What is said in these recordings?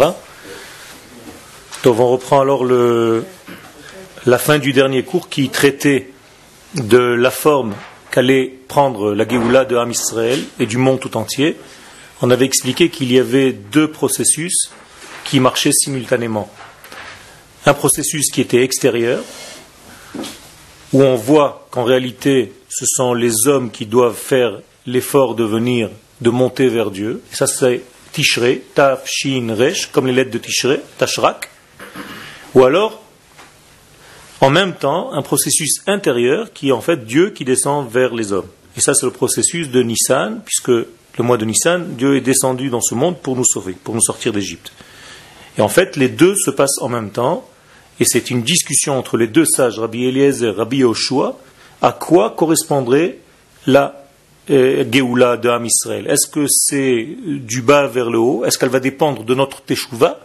Ça on reprend alors la fin du dernier cours qui traitait de la forme qu'allait prendre la Géoula de Ham Israël et du monde tout entier. On avait expliqué qu'il y avait deux processus qui marchaient simultanément. Un processus qui était extérieur, où on voit qu'en réalité ce sont les hommes qui doivent faire l'effort de venir, de monter vers Dieu. Ça c'est Tishrei, Taf, Shin, Resh, comme les lettres de Tishrei, Tashrak. Ou alors, en même temps, un processus intérieur qui est en fait Dieu qui descend vers les hommes. Et ça, c'est le processus de Nissan, puisque le mois de Nissan, Dieu est descendu dans ce monde pour nous sauver, pour nous sortir d'Égypte. Et en fait, les deux se passent en même temps, et c'est une discussion entre les deux sages, Rabbi Eliezer et Rabbi Yoshua, à quoi correspondrait la Géoula de Ham Israël. Est-ce que c'est du bas vers le haut? Est-ce qu'elle va dépendre de notre Teshuvah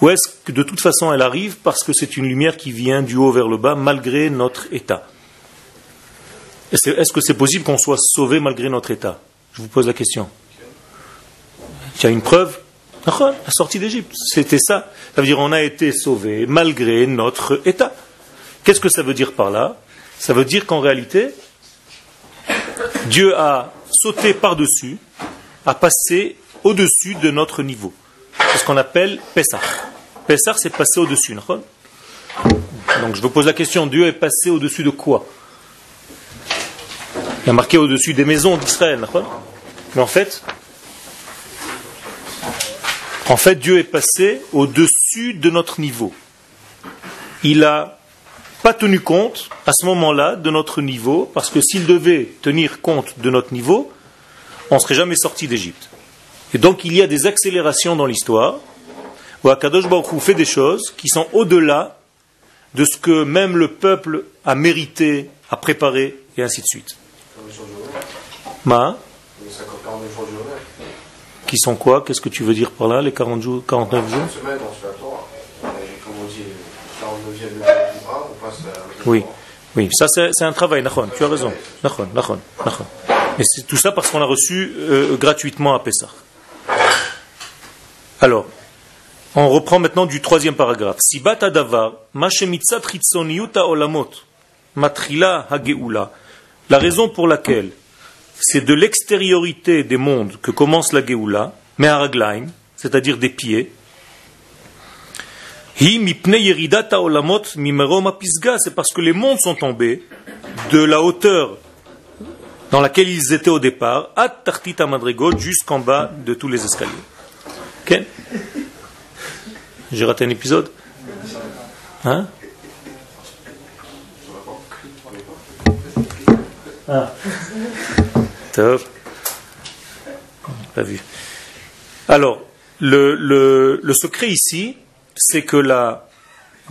Ou est-ce que de toute façon elle arrive parce que c'est une lumière qui vient du haut vers le bas malgré notre état? Est-ce que c'est possible qu'on soit sauvé malgré notre état? Je vous pose la question. Il y a une preuve? La sortie d'Égypte, c'était ça. Ça veut dire on a été sauvé malgré notre état. Qu'est-ce que ça veut dire par là? Ça veut dire qu'en réalité, Dieu a sauté par-dessus, a passé au-dessus de notre niveau. C'est ce qu'on appelle Pessah. Pessah, c'est passer au-dessus. Donc je vous pose la question, Dieu est passé au-dessus de quoi? Il a marqué au-dessus des maisons d'Israël. Mais en fait, en fait, Dieu est passé au-dessus de notre niveau. Il a pas tenu compte à ce moment-là de notre niveau, parce que s'il devait tenir compte de notre niveau, on ne serait jamais sorti d'Égypte. Et donc il y a des accélérations dans l'histoire, où Akadosh Baruch fait des choses qui sont au-delà de ce que même le peuple a mérité, a préparé, et ainsi de suite. Ma Qui sont quoi? Qu'est-ce que tu veux dire par là, les 40 jours, 49 jours? Oui, oui, ça c'est un travail, tu as raison. Et c'est tout ça parce qu'on a reçu euh, gratuitement à Pessah. Alors, on reprend maintenant du troisième paragraphe. Sibat adavar, olamot, matrila hageula. La raison pour laquelle c'est de l'extériorité des mondes que commence la geoula, mais c'est-à-dire des pieds, c'est parce que les mondes sont tombés de la hauteur dans laquelle ils étaient au départ, à Tartita Madrigot, jusqu'en bas de tous les escaliers. Ok? J'ai raté un épisode? Hein? Ah. Top. Pas vu. Alors, le, le secret ici, c'est que la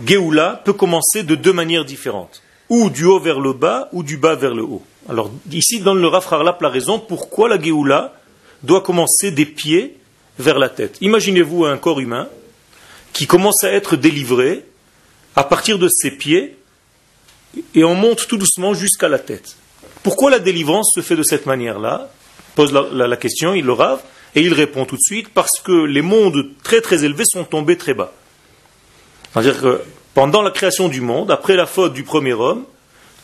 Géoula peut commencer de deux manières différentes, ou du haut vers le bas, ou du bas vers le haut. Alors ici, dans le Rafrarlap, la raison pourquoi la Géoula doit commencer des pieds vers la tête. Imaginez-vous un corps humain qui commence à être délivré à partir de ses pieds et on monte tout doucement jusqu'à la tête. Pourquoi la délivrance se fait de cette manière-là? Pose la, question, il le rave, et il répond tout de suite, parce que les mondes très très élevés sont tombés très bas. C'est-à-dire que pendant la création du monde, après la faute du premier homme,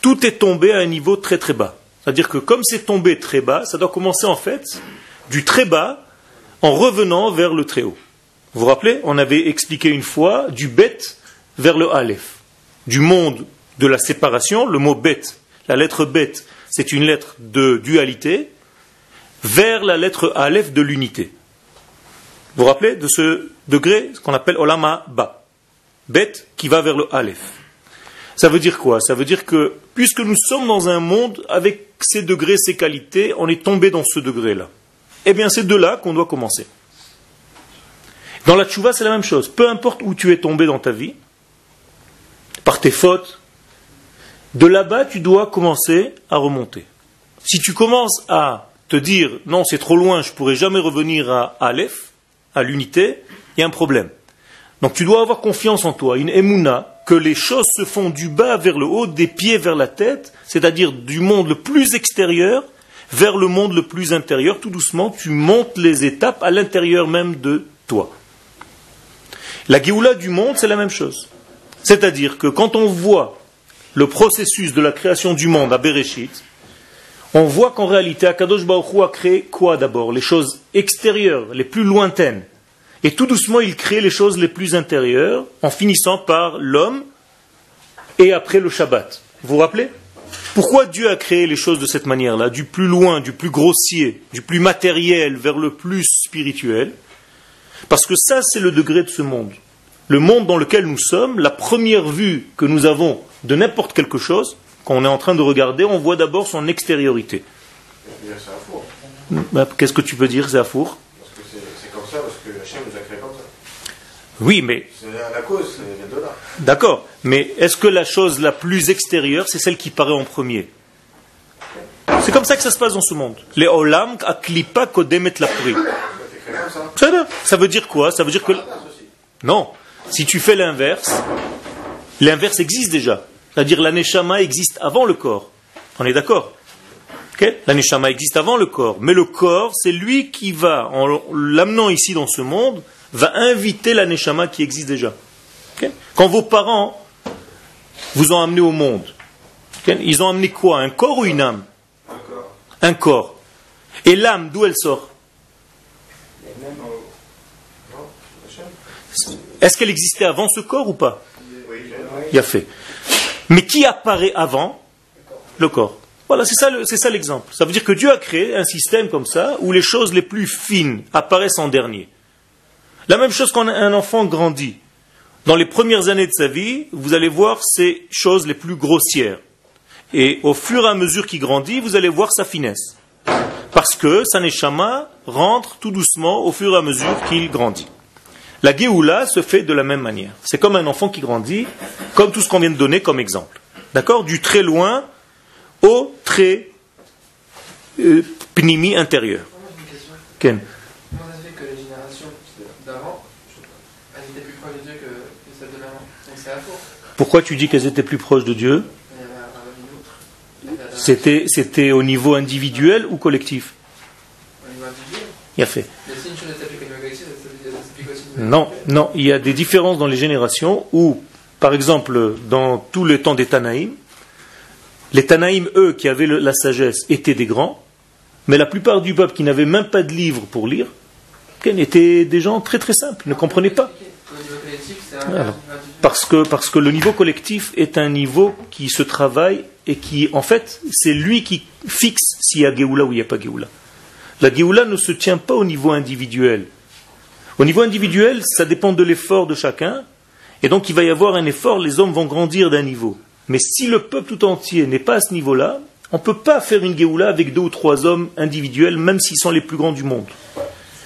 tout est tombé à un niveau très très bas. C'est-à-dire que comme c'est tombé très bas, ça doit commencer en fait du très bas en revenant vers le très haut. Vous vous rappelez On avait expliqué une fois du bête vers le aleph. Du monde de la séparation, le mot bête, la lettre bête, c'est une lettre de dualité, vers la lettre aleph de l'unité. Vous vous rappelez de ce degré, ce qu'on appelle olama ba bête qui va vers le Aleph. Ça veut dire quoi? Ça veut dire que puisque nous sommes dans un monde avec ces degrés, ces qualités, on est tombé dans ce degré-là. Eh bien, c'est de là qu'on doit commencer. Dans la tchouva, c'est la même chose. Peu importe où tu es tombé dans ta vie, par tes fautes, de là-bas, tu dois commencer à remonter. Si tu commences à te dire non, c'est trop loin, je ne pourrai jamais revenir à Aleph, à l'unité, il y a un problème. Donc tu dois avoir confiance en toi, une émouna, que les choses se font du bas vers le haut, des pieds vers la tête, c'est-à-dire du monde le plus extérieur vers le monde le plus intérieur. Tout doucement, tu montes les étapes à l'intérieur même de toi. La Géoula du monde, c'est la même chose. C'est-à-dire que quand on voit le processus de la création du monde à Bereshit, on voit qu'en réalité, Akadosh Baruch a créé quoi d'abord? Les choses extérieures, les plus lointaines. Et tout doucement, il crée les choses les plus intérieures, en finissant par l'homme et après le Shabbat. Vous vous rappelez? Pourquoi Dieu a créé les choses de cette manière-là, du plus loin, du plus grossier, du plus matériel vers le plus spirituel Parce que ça, c'est le degré de ce monde. Le monde dans lequel nous sommes, la première vue que nous avons de n'importe quelque chose, quand on est en train de regarder, on voit d'abord son extériorité. Bah, qu'est-ce que tu peux dire, c'est un four Parce que c'est comme ça, parce que Hachem nous a créé comme ça. Oui, mais. C'est la cause, c'est de là. D'accord, mais est-ce que la chose la plus extérieure, c'est celle qui paraît en premier? C'est comme ça que ça se passe dans ce monde. Les olam aklipa kodemet la pri. Ça veut dire quoi? Ça veut dire que. Non. Si tu fais l'inverse, l'inverse existe déjà. C'est-à-dire l'aneshama existe avant le corps. On est d'accord? L'aneshama existe avant le corps. Mais le corps, c'est lui qui va, en l'amenant ici dans ce monde, va inviter l'aneshama qui existe déjà. Quand vos parents vous ont amené au monde, ils ont amené quoi? Un corps ou une âme? D'accord. Un corps. Et l'âme, d'où elle sort? Est-ce qu'elle existait avant ce corps ou pas? Oui. Il a fait. Mais qui apparaît avant? Le corps. Voilà, c'est ça, c'est ça l'exemple. Ça veut dire que Dieu a créé un système comme ça où les choses les plus fines apparaissent en dernier. La même chose quand un enfant grandit. Dans les premières années de sa vie, vous allez voir ces choses les plus grossières. Et au fur et à mesure qu'il grandit, vous allez voir sa finesse. Parce que sa neshama rentre tout doucement au fur et à mesure qu'il grandit. La Géoula se fait de la même manière. C'est comme un enfant qui grandit, comme tout ce qu'on vient de donner comme exemple. D'accord? Du très loin au très euh, pnimi intérieur. Comment ça se fait que les générations d'avant, elles étaient plus proches de Dieu que, que celles de l'avant Donc c'est à faux. Pourquoi tu dis qu'elles étaient plus proches de Dieu avait un- C'était c'était au niveau individuel ou collectif Au niveau individuel. Il a fait. Non, non, il y a des différences dans les générations où, par exemple, dans tout le temps des Tanaïm, les Tanaïm, eux, qui avaient la sagesse, étaient des grands, mais la plupart du peuple qui n'avait même pas de livre pour lire, étaient des gens très très simples, ne comprenaient pas. Au niveau collectif, c'est un Parce que, parce que le niveau collectif est un niveau qui se travaille et qui, en fait, c'est lui qui fixe s'il y a Géoula ou il n'y a pas Géoula. La Géoula ne se tient pas au niveau individuel. Au niveau individuel, ça dépend de l'effort de chacun, et donc il va y avoir un effort, les hommes vont grandir d'un niveau. Mais si le peuple tout entier n'est pas à ce niveau-là, on ne peut pas faire une Géoula avec deux ou trois hommes individuels, même s'ils sont les plus grands du monde.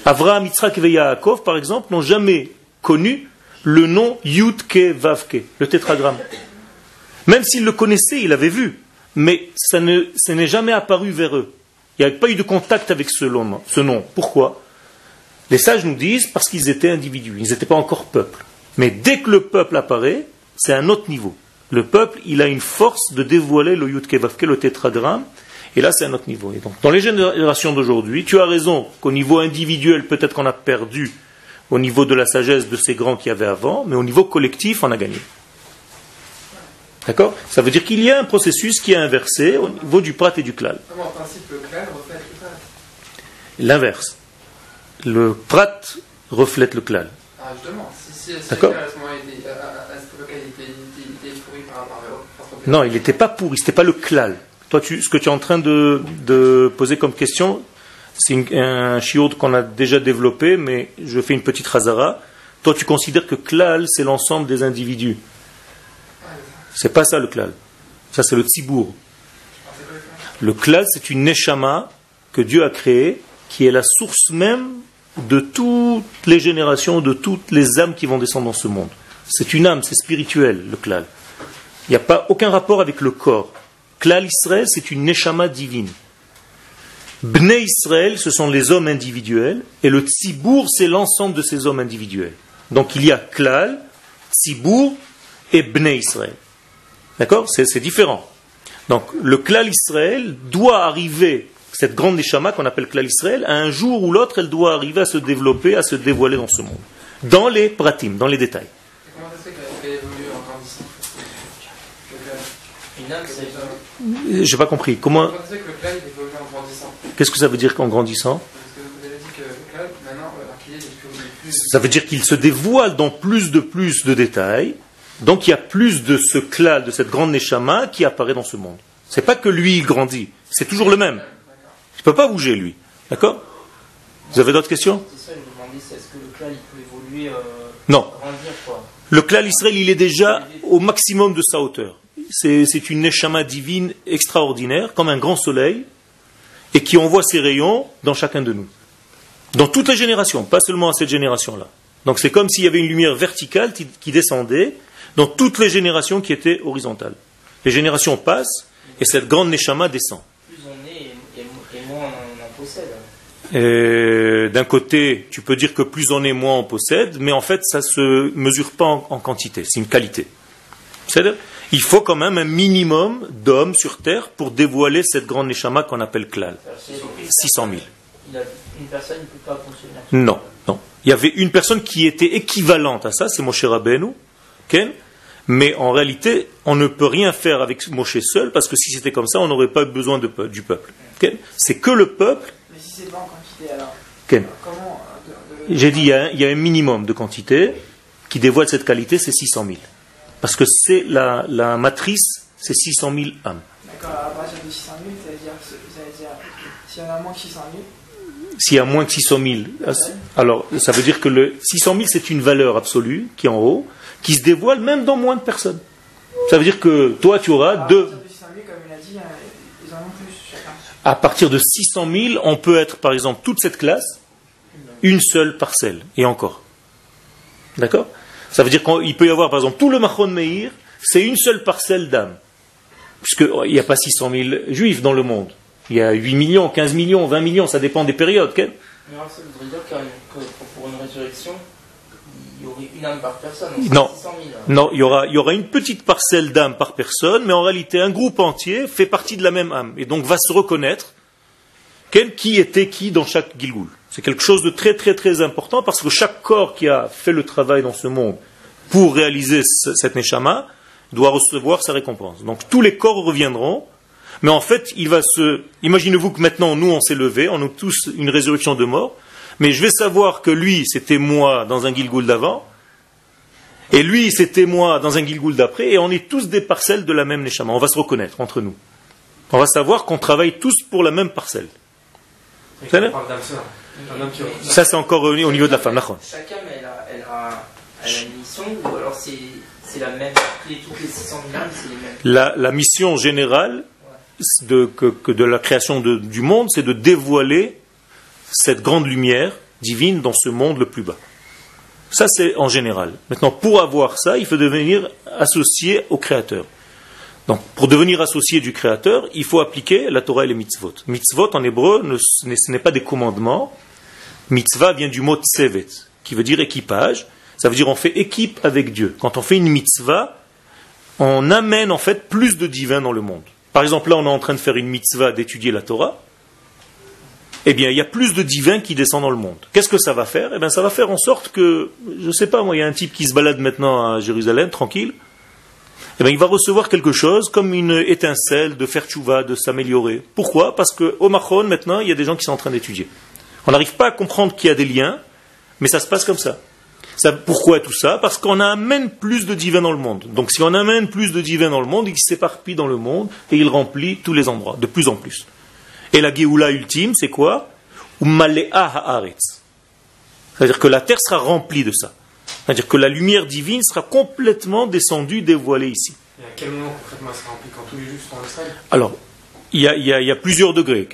Avraham, Yitzhak et Yaakov, par exemple, n'ont jamais connu le nom Yudke Vavke, le tétragramme. Même s'ils le connaissaient, ils l'avaient vu, mais ça n'est jamais apparu vers eux. Il n'y a pas eu de contact avec ce nom. Ce nom. Pourquoi? Les sages nous disent parce qu'ils étaient individus, ils n'étaient pas encore peuple. Mais dès que le peuple apparaît, c'est un autre niveau. Le peuple, il a une force de dévoiler le Yudke Vavke, le tétragramme, et là c'est un autre niveau. Et donc, dans les générations d'aujourd'hui, tu as raison qu'au niveau individuel, peut-être qu'on a perdu au niveau de la sagesse de ces grands qui avaient avant, mais au niveau collectif, on a gagné. D'accord? Ça veut dire qu'il y a un processus qui est inversé au niveau du prat et du klal. Comment, en principe, le clan reflète le clan L'inverse. Le prat reflète le klal. Ah, justement, si, si, si D'accord? ce ce. Non, il n'était pas pourri, c'était pas le klal. Toi, tu, ce que tu es en train de, de poser comme question, c'est un shiur qu'on a déjà développé, mais je fais une petite razara. Toi, tu considères que klal, c'est l'ensemble des individus. C'est pas ça le klal. Ça, c'est le tzibour. Le klal, c'est une neshama que Dieu a créée, qui est la source même de toutes les générations, de toutes les âmes qui vont descendre dans ce monde. C'est une âme, c'est spirituel, le klal. Il n'y a pas aucun rapport avec le corps. Klal Israël, c'est une neshama divine. Bnei Israël, ce sont les hommes individuels, et le tzibour, c'est l'ensemble de ces hommes individuels. Donc il y a klal, tzibour et Bnei Israël. D'accord? C'est, différent. Donc le klal Israël doit arriver, cette grande neshama qu'on appelle klal Israël, à un jour ou l'autre, elle doit arriver à se développer, à se dévoiler dans ce monde. dans les pratim, dans les détails. J'ai pas compris. Comment Qu'est-ce que ça veut dire qu'en grandissant Parce que vous avez dit que le clan, maintenant, alors qu'il est, il est plus. il est plus- Ça veut dire qu'il se dévoile dans plus de plus de détails. Donc il y a plus de ce klal, de cette grande neshama qui apparaît dans ce monde. C'est pas que lui il grandit, c'est toujours le même. Il peut pas bouger lui. D'accord? Vous avez d'autres questions? C'est ça, je me demandais, c'est est-ce que le clan il peut évoluer, euh, Non. grandir quoi? Le klal Israël, il est déjà au maximum de sa hauteur. C'est c'est une neshama divine extraordinaire, comme un grand soleil, et qui envoie ses rayons dans chacun de nous. Dans toutes les générations, pas seulement à cette génération-là. Donc c'est comme s'il y avait une lumière verticale qui, descendait dans toutes les générations qui étaient horizontales. Les générations passent, et cette grande neshama descend. Plus on est et, moins on en possède. D'un côté, tu peux dire que plus on est, moins on possède, mais en fait, ça se mesure pas en, en quantité, c'est une qualité. C'est-à-dire, il faut quand même un minimum d'hommes sur Terre pour dévoiler cette grande neshama qu'on appelle klal. Alors, s'il y a une 600 000. il a- une personne ne peut pas fonctionner. Non, non. Il y avait une personne qui était équivalente à ça, c'est Moshe Rabbeinu, Ken, mais en réalité, on ne peut rien faire avec Moshe seul, parce que si c'était comme ça, on n'aurait pas besoin de du peuple. Ken. C'est que le peuple, Mais si c'est pas en quantité, alors Ken. comment euh, de- J'ai dit, il y, a un, il y a un minimum de quantité qui dévoile cette qualité, c'est 600 000. Parce que c'est la, la matrice, c'est 600 000 âmes. D'accord, à partir de 600 000, ça veut dire, ça veut dire s'il y en a moins que 600 000, S'il y a moins que 600 000, alors ça veut dire que le 600 000, c'est une valeur absolue qui est en haut, qui se dévoile même dans moins de personnes. Ça veut dire que toi, tu auras à deux. partir de 600 000, comme il a dit, euh, ils en ont plus chacun. À partir de 600 000, on peut être, par exemple, toute cette classe, une seule parcelle, et encore. D'accord? Ça veut dire qu'il peut y avoir, par exemple, tout le Mahon Meir, c'est une seule parcelle d'âme. Puisqu'il n'y a pas 600 000 juifs dans le monde. Il y a 8 millions, 15 millions, 20 millions, ça dépend des périodes. Ken. Mais alors, ça voudrait dire que pour une résurrection, il y aurait une âme par personne. Non. 600 000. Non, il y, aura, il y aura une petite parcelle d'âme par personne, mais en réalité, un groupe entier fait partie de la même âme. Et donc va se reconnaître quel, qui était qui dans chaque Gilgoul. C'est quelque chose de très très très important parce que chaque corps qui a fait le travail dans ce monde pour réaliser ce- cette Neshama doit recevoir sa récompense. Donc tous les corps reviendront, mais en fait, il va se. Imaginez-vous que maintenant, nous, on s'est levés, on a tous une résurrection de mort, mais je vais savoir que lui, c'était moi dans un Gilgoul d'avant, et lui, c'était moi dans un Gilgoul d'après, et on est tous des parcelles de la même Neshama. On va se reconnaître entre nous. On va savoir qu'on travaille tous pour la même parcelle. Ça c'est encore au au niveau de la femme. âme, elle a, elle a, elle a une mission, ou alors c'est c'est la même, toutes les, toutes les 600 000 âmes, c'est les mêmes. La, la mission générale de, que, que de la création de- du monde, c'est de dévoiler cette grande lumière divine dans ce monde le plus bas. Ça, c'est en général. Maintenant, pour avoir ça, il faut devenir associé au Créateur. Donc, pour devenir associé du Créateur, il faut appliquer la Torah et les mitzvot. Mitzvot, en hébreu, ne- ce n'est pas des commandements. Mitzvah vient du mot tsevet, qui veut dire équipage. Ça veut dire on fait équipe avec Dieu. Quand on fait une mitzvah, on amène en fait plus de divin dans le monde. Par exemple, là, on est en train de faire une mitzvah d'étudier la Torah. Eh bien, il y a plus de divins qui descendent dans le monde. Qu'est-ce que ça va faire? Eh bien, ça va faire en sorte que, je ne sais pas, moi, il y a un type qui se balade maintenant à Jérusalem, tranquille. Eh bien, il va recevoir quelque chose comme une étincelle de faire tchouva, de s'améliorer. Pourquoi? Parce qu'au Mahon, maintenant, il y a des gens qui sont en train d'étudier. On n'arrive pas à comprendre qu'il y a des liens, mais ça se passe comme ça. Ça, pourquoi tout ça? Parce qu'on amène plus de divins dans le monde. Donc si on amène plus de divins dans le monde, il s'éparpille dans le monde et il remplit tous les endroits, de plus en plus. Et la Géoula ultime, c'est quoi? C'est-à-dire que la terre sera remplie de ça. C'est-à-dire que la lumière divine sera complètement descendue, dévoilée ici. Et à quel moment concrètement ça remplit quand tous les juifs sont en Israël? Alors, il y a, y y plusieurs degrés.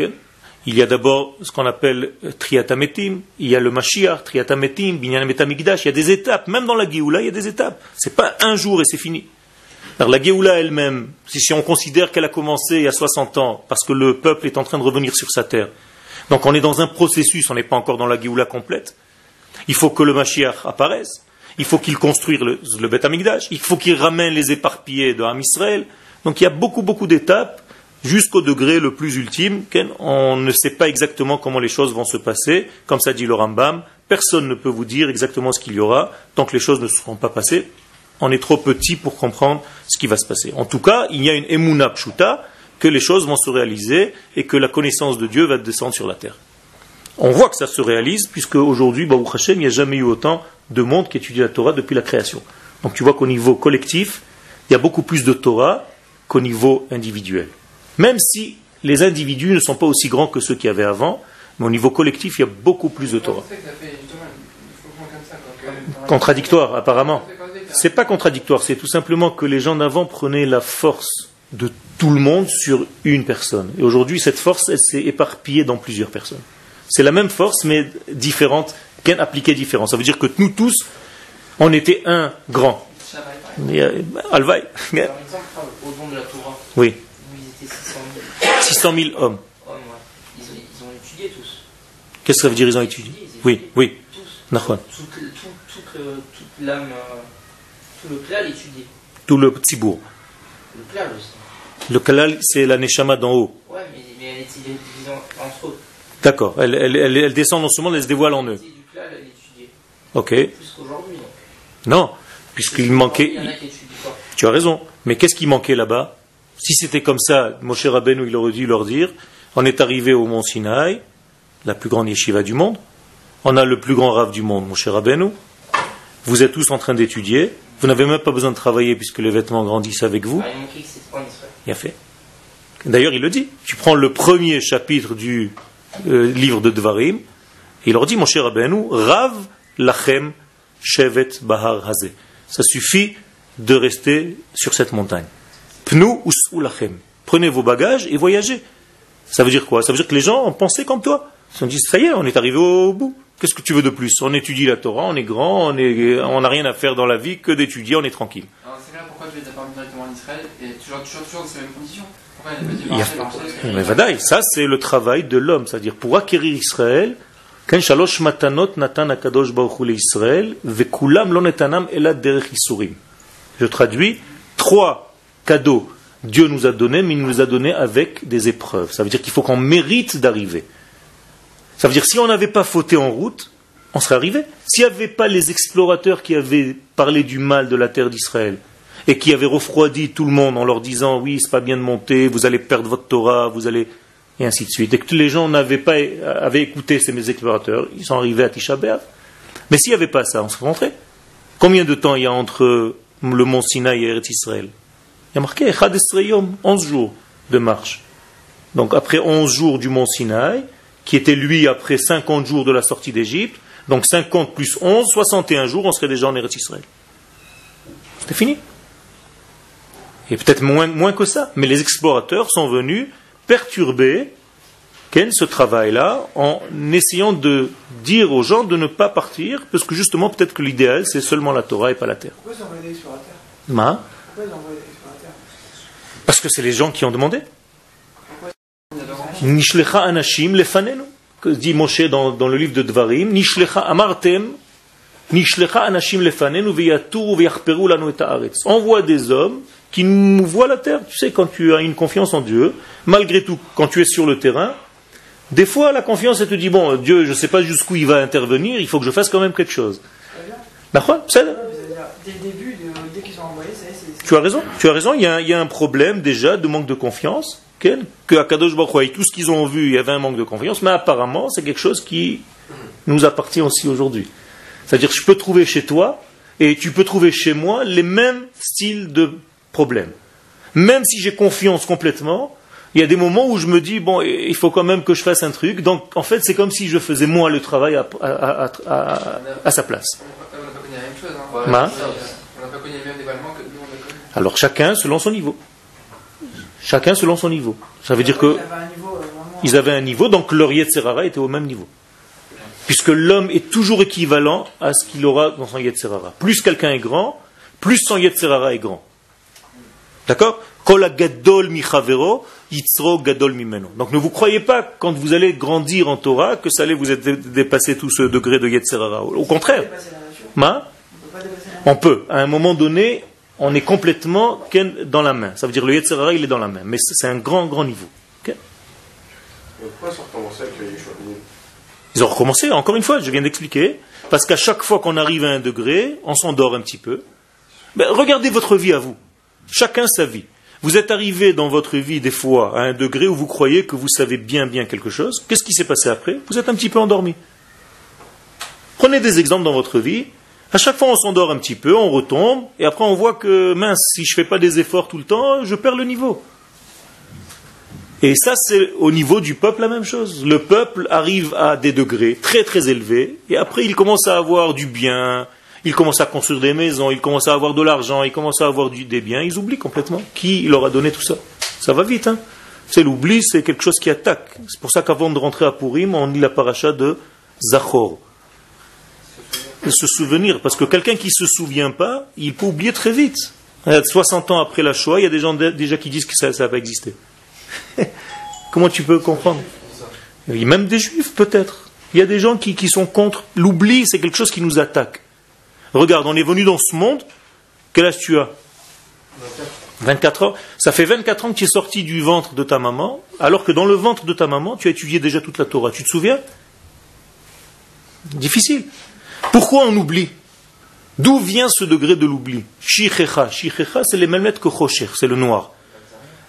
Il y a d'abord ce qu'on appelle euh, Triatametim, il y a le Mashiach, Triatametim, Binyan Metamigdash, il y a des étapes. Même dans la Géoula, il y a des étapes. C'est pas un jour et c'est fini. Alors la Géoula elle-même, si, on considère qu'elle a commencé il y a 60 ans, parce que le peuple est en train de revenir sur sa terre, donc on est dans un processus, on n'est pas encore dans la Géoula complète. Il faut que le Mashiach apparaisse. Il faut qu'il construise le, le Beth. Il faut qu'il ramène les éparpillés de Ham Israël. Donc il y a beaucoup, beaucoup d'étapes jusqu'au degré le plus ultime. On ne sait pas exactement comment les choses vont se passer. Comme ça dit le Rambam, personne ne peut vous dire exactement ce qu'il y aura tant que les choses ne seront pas passées. On est trop petit pour comprendre ce qui va se passer. En tout cas, il y a une emuna pshuta que les choses vont se réaliser et que la connaissance de Dieu va descendre sur la terre. On voit que ça se réalise puisque aujourd'hui, Baruch Hashem, il n'y a jamais eu autant de monde qui étudie la Torah depuis la création. Donc tu vois qu'au niveau collectif, il y a beaucoup plus de Torah qu'au niveau individuel. Même si les individus ne sont pas aussi grands que ceux qu'il y avait avant, mais au niveau collectif, il y a beaucoup plus de Torah. Contradictoire, apparemment. C'est pas contradictoire, c'est tout simplement que les gens d'avant prenaient la force de tout le monde sur une personne. Et aujourd'hui, cette force, elle s'est éparpillée dans plusieurs personnes. C'est la même force, mais différente, qu'elle appliquée différent. Ça veut dire que nous tous, on était un grand. Euh, Alvaï. Oui, où ils étaient 600 000 600 000 hommes. hommes, ouais. ils, ont, ils ont étudié tous. Qu'est-ce que ça veut dire, ils ont étudié Oui, oui. Tous. Toute, tout, euh, toute l'âme, euh, tout le klal étudié. Tout le petit bourg. Le klal aussi. Le kalal, c'est la neshama d'en haut. Mais, mais elle est divisée en- entre eux. D'accord. Elle, elle, elle, elle descend non seulement, elle se dévoile en eux. partie du klal, elle est étudiée. Ok. Plus qu'aujourd'hui, donc. Non, puisqu'il manquait. Il y en a qui étudient pas. Tu as raison. Mais qu'est-ce qui manquait là-bas? Si c'était comme ça, Moshe Rabbeinu, il aurait dû leur dire on est arrivé au mont Sinaï, la plus grande yeshiva du monde. On a le plus grand rave du monde, Moshe Rabbeinu. Vous êtes tous en train d'étudier. Vous n'avez même pas besoin de travailler puisque les vêtements grandissent avec vous. Il a fait. D'ailleurs, il le dit. Tu prends le premier chapitre du euh, livre de Dvarim, et il leur dit, mon cher Rabbeinu, Rav lachem shevet bahar hazeh. Ça suffit de rester sur cette montagne. Pnu us'u lachem. Prenez vos bagages et voyagez. Ça veut dire quoi? Ça veut dire que les gens ont pensé comme toi. Ils se sont dit, ça y est, on est arrivé au bout. Qu'est-ce que tu veux de plus? On étudie la Torah, on est grand, on n'a rien à faire dans la vie que d'étudier, on est tranquille. C'est là pourquoi tu les as directement en Israël? Et toujours, toujours, toujours dans ces mêmes conditions. Mais vadaï, ça c'est le travail de l'homme, c'est-à-dire pour acquérir Israël. Je traduis, trois cadeaux Dieu nous a donnés, mais il nous a donnés avec des épreuves. Ça veut dire qu'il faut qu'on mérite d'arriver. Ça veut dire si on n'avait pas fauté en route, on serait arrivé. S'il n'y avait pas les explorateurs qui avaient parlé du mal de la terre d'Israël et qui avaient refroidi tout le monde en leur disant oui, c'est pas bien de monter, vous allez perdre votre Torah, vous allez et ainsi de suite. Et que tous les gens n'avaient pas avaient écouté ces explorateurs, ils sont arrivés à Tisha. Mais s'il n'y avait pas ça, on serait rentré. Combien de temps il y a entre le mont Sinaï et Eretz Israël? Il y a marqué Echad Esrei Yom, 11 jours de marche. Donc après 11 jours du mont Sinaï, qui était lui après 50 jours de la sortie d'Égypte, donc 50 plus 11, 61 jours, on serait déjà en Eretz Israël. C'était fini. Et peut-être moins, moins que ça. Mais les explorateurs sont venus perturber ce travail-là en essayant de dire aux gens de ne pas partir, parce que justement, peut-être que l'idéal, c'est seulement la Torah et pas la terre. Pourquoi ils ont envoyé des explorateurs? Ma? Pourquoi ils ont envoyé des explorateurs Parce que c'est les gens qui ont demandé. Nishlecha anashim lefanenu. Dit Moshe dans, dans le livre de Dvarim. Nishlecha amartem. Nishlecha anashim lefanenu veyaturu veyachperu lanu et haaretz. Envoie des hommes qui nous voient la terre. Tu sais, quand tu as une confiance en Dieu, malgré tout, quand tu es sur le terrain, des fois la confiance, elle te dit, bon, Dieu, je ne sais pas jusqu'où il va intervenir, il faut que je fasse quand même quelque chose. D'accord? Dès le de- dès qu'ils sont envoyés, ça y est, c'est. Tu as raison, tu as raison, il y a, un- il y a un problème déjà de manque de confiance, que, que à Kadosh Baruch avec tout ce qu'ils ont vu, il y avait un manque de confiance, mais apparemment c'est quelque chose qui nous appartient aussi aujourd'hui. C'est-à-dire je peux trouver chez toi, et tu peux trouver chez moi les mêmes styles de problèmes. Même si j'ai confiance complètement, il y a des moments où je me dis, bon, il faut quand même que je fasse un truc, donc en fait c'est comme si je faisais moi le travail à, à- à- à- à sa place. On n'a pas connu la même chose. Hein. Ça. On n'a pas connu mêmes dévoilements que nous on a connu. Alors chacun selon son niveau. Chacun selon son niveau. Ça veut dire que Ils avaient un niveau euh, ils avaient un niveau, donc leur Yetzerara était au même niveau. Puisque l'homme est toujours équivalent à ce qu'il aura dans son Yetzerara. Plus quelqu'un est grand, plus son Yetzerara est grand. D'accord? Donc ne vous croyez pas, quand vous allez grandir en Torah, que ça allait vous dépasser tout ce degré de Yetzerara. Au contraire. On peut pas dépasser la nature. on peut. À un moment donné, on est complètement dans la main. Ça veut dire le Yetzerara, il est dans la main. Mais c'est un grand, grand niveau. Ok Mais pourquoi commencer avec Yeshua Ils ont recommencé, encore une fois, je viens d'expliquer, parce qu'à chaque fois qu'on arrive à un degré, on s'endort un petit peu. Ben, regardez votre vie à vous. Chacun sa vie. Vous êtes arrivé dans votre vie des fois à un degré où vous croyez que vous savez bien bien quelque chose. Qu'est-ce qui s'est passé après? Vous êtes un petit peu endormi. Prenez des exemples dans votre vie. À chaque fois, on s'endort un petit peu, on retombe, et après, on voit que, mince, si je fais pas des efforts tout le temps, je perds le niveau. Et ça, c'est au niveau du peuple la même chose. Le peuple arrive à des degrés très très élevés, et après, il commence à avoir du bien, il commence à construire des maisons, il commence à avoir de l'argent, il commence à avoir des biens, ils oublient complètement qui leur a donné tout ça. Ça va vite, hein C'est l'oubli, c'est quelque chose qui attaque. C'est pour ça qu'avant de rentrer à Purim, on lit la paracha de Zachor. Se souvenir, parce que quelqu'un qui ne se souvient pas, il peut oublier très vite. Regarde, 60 ans après la Shoah, il y a des gens dé- déjà qui disent que ça n'a pas existé. Comment tu peux comprendre? Même des juifs, peut-être. Il y a des gens qui, qui sont contre. L'oubli, c'est quelque chose qui nous attaque. Regarde, on est venu dans ce monde. Quel âge tu as? 24 ans. Ça fait 24 ans que tu es sorti du ventre de ta maman, alors que dans le ventre de ta maman, tu as étudié déjà toute la Torah. Tu te souviens? Difficile. Pourquoi on oublie? D'où vient ce degré de l'oubli? Shichecha. Shichecha, c'est les mêmes lettres que Chosher, c'est le noir.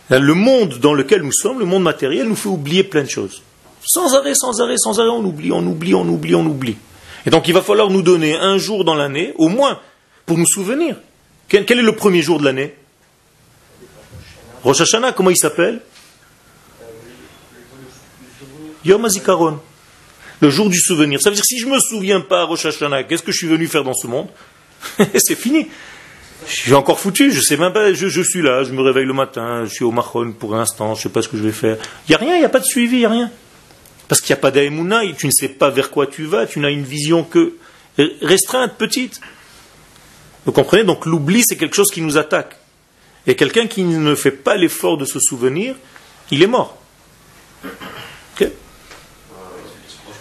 Le monde dans lequel nous sommes, le monde matériel, nous fait oublier plein de choses. Sans arrêt, sans arrêt, sans arrêt, on oublie, on oublie, on oublie, on oublie. Et donc il va falloir nous donner un jour dans l'année, au moins, pour nous souvenir. Quel, est le premier jour de l'année? Rosh Hashanah, comment il s'appelle? Yom HaZikaron. Le jour du souvenir. Ça veut dire si je ne me souviens pas à Rosh qu'est-ce que je suis venu faire dans ce monde C'est fini. Je suis encore foutu, je sais même pas, je, je suis là, je me réveille le matin, je suis au Mahon pour un instant, je sais pas ce que je vais faire. Il n'y a rien, il n'y a pas de suivi, il n'y a rien. Parce qu'il n'y a pas d'aïmouna, tu ne sais pas vers quoi tu vas, tu n'as une vision que restreinte, petite. Vous comprenez? Donc l'oubli, c'est quelque chose qui nous attaque. Et quelqu'un qui ne fait pas l'effort de se souvenir, il est mort. Ok Je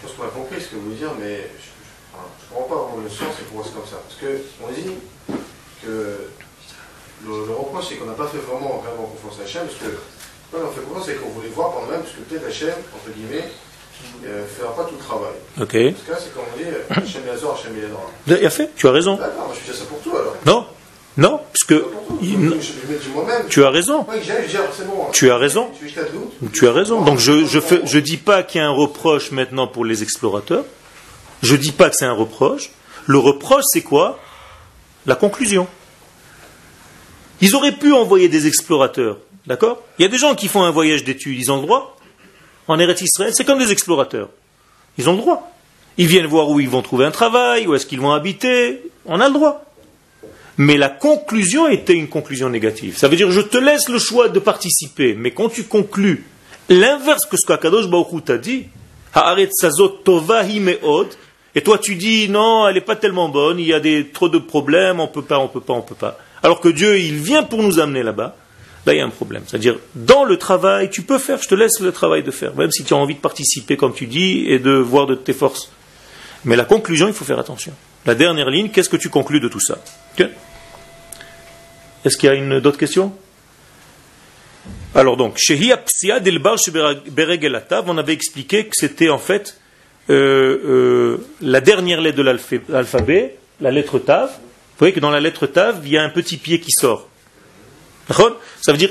pense qu'on a compris ce que vous voulez dire, mais je ne comprends pas vraiment le sens et pourquoi c'est comme ça. Parce qu'on dit que le, le reproche, c'est qu'on n'a pas fait vraiment, vraiment confiance à Hachem, parce que quand on fait confiance, c'est qu'on voulait voir par nous-mêmes, parce que peut-être Hachem, entre guillemets, ne fera pas tout le travail. Ok. Ce cas, c'est comme on dit, Hachem Yazor, Hachem Yadra. Il a fait, tu as raison. D'accord, moi je suis ça pour toi alors. Non, non, parce que Pour tu as raison. Moi, ah, c'est. Tu as raison. Tu as raison. Donc je je fais, je dis pas qu'il y a un reproche maintenant pour les explorateurs. Je dis pas que c'est un reproche. Le reproche, c'est quoi? La conclusion. Ils auraient pu envoyer des explorateurs, d'accord? Il y a des gens qui font un voyage d'études, ils ont le droit. En Eretz Israël, c'est comme des explorateurs. Ils ont le droit. Ils viennent voir où ils vont trouver un travail, où est-ce qu'ils vont habiter. On a le droit. Mais la conclusion était une conclusion négative. Ça veut dire, je te laisse le choix de participer, mais quand tu conclus l'inverse que ce qu'Akadosh Baruch t'a dit, Tova et toi tu dis, non, elle n'est pas tellement bonne, il y a trop de problèmes, on peut pas, on peut pas, on peut pas. Alors que Dieu, il vient pour nous amener là-bas, là il y a un problème. C'est-à-dire, dans le travail, tu peux faire, je te laisse le travail de faire, même si tu as envie de participer, comme tu dis, et de voir de tes forces. Mais la conclusion, il faut faire attention. La dernière ligne, qu'est-ce que tu conclus de tout ça? Est-ce qu'il y a une d'autres questions? Alors donc, on avait expliqué que c'était en fait euh, euh, la dernière lettre de l'alphabet, la lettre Tav. Vous voyez que dans la lettre Tav, il y a un petit pied qui sort. Ça veut dire,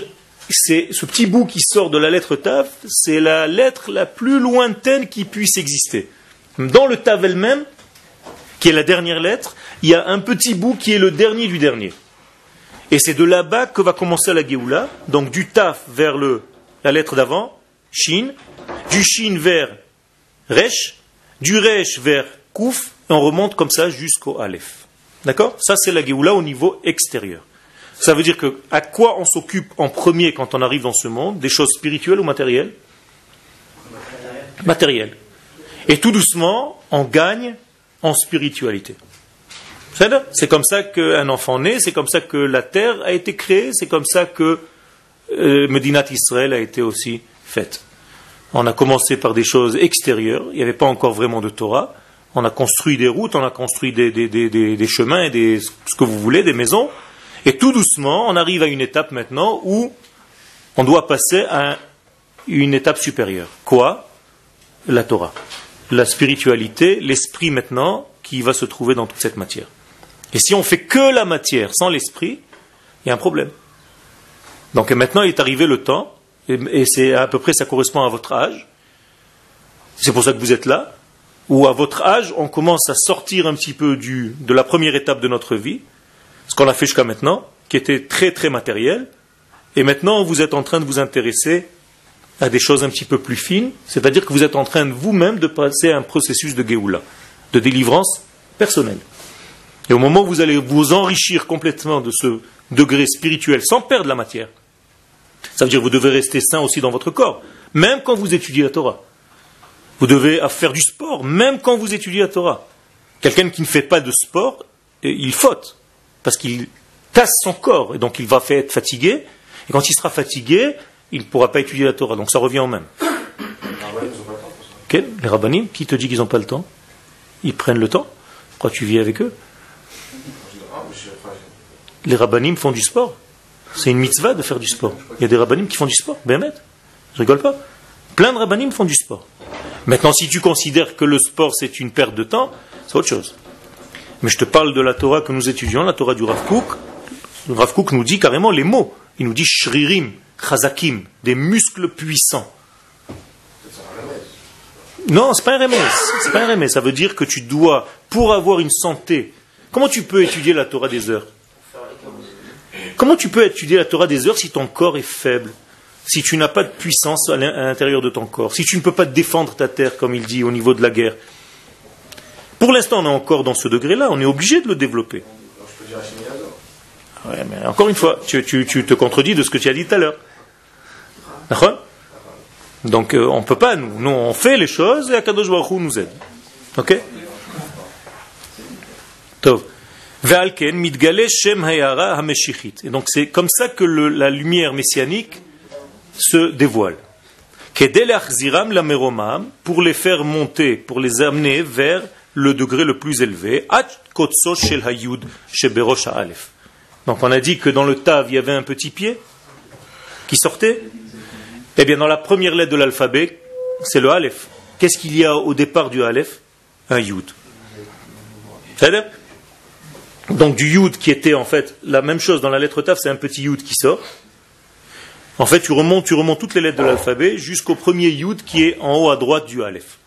c'est ce petit bout qui sort de la lettre Tav, c'est la lettre la plus lointaine qui puisse exister. Dans le Tav elle-même, qui est la dernière lettre, il y a un petit bout qui est le dernier du dernier. Et c'est de là-bas que va commencer la Géoula, donc du Taf vers le, la lettre d'avant, Shin, du Shin vers Resh, du Resh vers Kouf, on remonte comme ça jusqu'au Aleph. D'accord? Ça, c'est la Géoula au niveau extérieur. Ça veut dire que à quoi on s'occupe en premier quand on arrive dans ce monde? Des choses spirituelles ou matérielles? Matérielles. Et tout doucement, on gagne en spiritualité. C'est comme ça qu'un enfant naît, c'est comme ça que la terre a été créée, c'est comme ça que euh, Medinat Israël a été aussi faite. On a commencé par des choses extérieures, il n'y avait pas encore vraiment de Torah. On a construit des routes, on a construit des, des- des- des- chemins, et des, ce que vous voulez, des maisons. Et tout doucement, on arrive à une étape maintenant où on doit passer à une étape supérieure. Quoi? La Torah. la spiritualité, l'esprit maintenant, qui va se trouver dans toute cette matière. Et si on fait que la matière sans l'esprit, il y a un problème. Donc maintenant il est arrivé le temps, et, c'est à peu près ça correspond à votre âge. C'est pour ça que vous êtes là, où à votre âge on commence à sortir un petit peu du, de la première étape de notre vie, ce qu'on a fait jusqu'à maintenant, qui était très très matériel, et maintenant vous êtes en train de vous intéresser à des choses un petit peu plus fines, c'est-à-dire que vous êtes en train vous-même de passer à un processus de Géoula, de délivrance personnelle. Et au moment où vous allez vous enrichir complètement de ce degré spirituel sans perdre la matière, ça veut dire que vous devez rester sain aussi dans votre corps, même quand vous étudiez la Torah. Vous devez faire du sport, même quand vous étudiez la Torah. Quelqu'un qui ne fait pas de sport, il faute, parce qu'il casse son corps, et donc il va être fatigué, et quand il sera fatigué, il ne pourra pas étudier la Torah, donc ça revient au même. Les rabbinim, qui te dit qu'ils n'ont pas le temps? Ils prennent le temps? Pourquoi tu vis avec eux? Les rabbinim font du sport. C'est une mitzvah de faire du sport. Il y a des rabbinim qui font du sport. Ben, je rigole pas. Plein de rabbinim font du sport. Maintenant, si tu considères que le sport c'est une perte de temps, c'est autre chose. Mais je te parle de la Torah que nous étudions, la Torah du Rav Kook. Le Rav Kook nous dit carrément les mots. Il nous dit shririm, chazakim, des muscles puissants. Non, c'est pas un remède. C'est pas un remède. Ça veut dire que tu dois, pour avoir une santé, comment tu peux étudier la Torah des heures? Comment tu peux étudier la Torah des heures si ton corps est faible Si tu n'as pas de puissance à l'intérieur de ton corps Si tu ne peux pas défendre ta terre, comme il dit, au niveau de la guerre? Pour l'instant, on est encore dans ce degré-là. On est obligé de le développer. Ouais, mais encore une fois, tu, te contredis de ce que tu as dit tout à l'heure. Donc euh, on ne peut pas, nous. Nous, on fait les choses et Akadosh Baruch nous aide. Ok? Tov. Et donc c'est comme ça que la lumière messianique se dévoile. Pour les faire monter, pour les amener vers le degré le plus élevé. Donc on a dit que dans le Tav, il y avait un petit pied qui sortait. Eh bien, dans la première lettre de l'alphabet, c'est le Aleph. Qu'est-ce qu'il y a au départ du Aleph? Un Yud. Donc du Yud qui était en fait la même chose dans la lettre Tav, c'est un petit Yud qui sort. En fait, tu remontes, tu remontes toutes les lettres de l'alphabet jusqu'au premier Yud qui est en haut à droite du Aleph.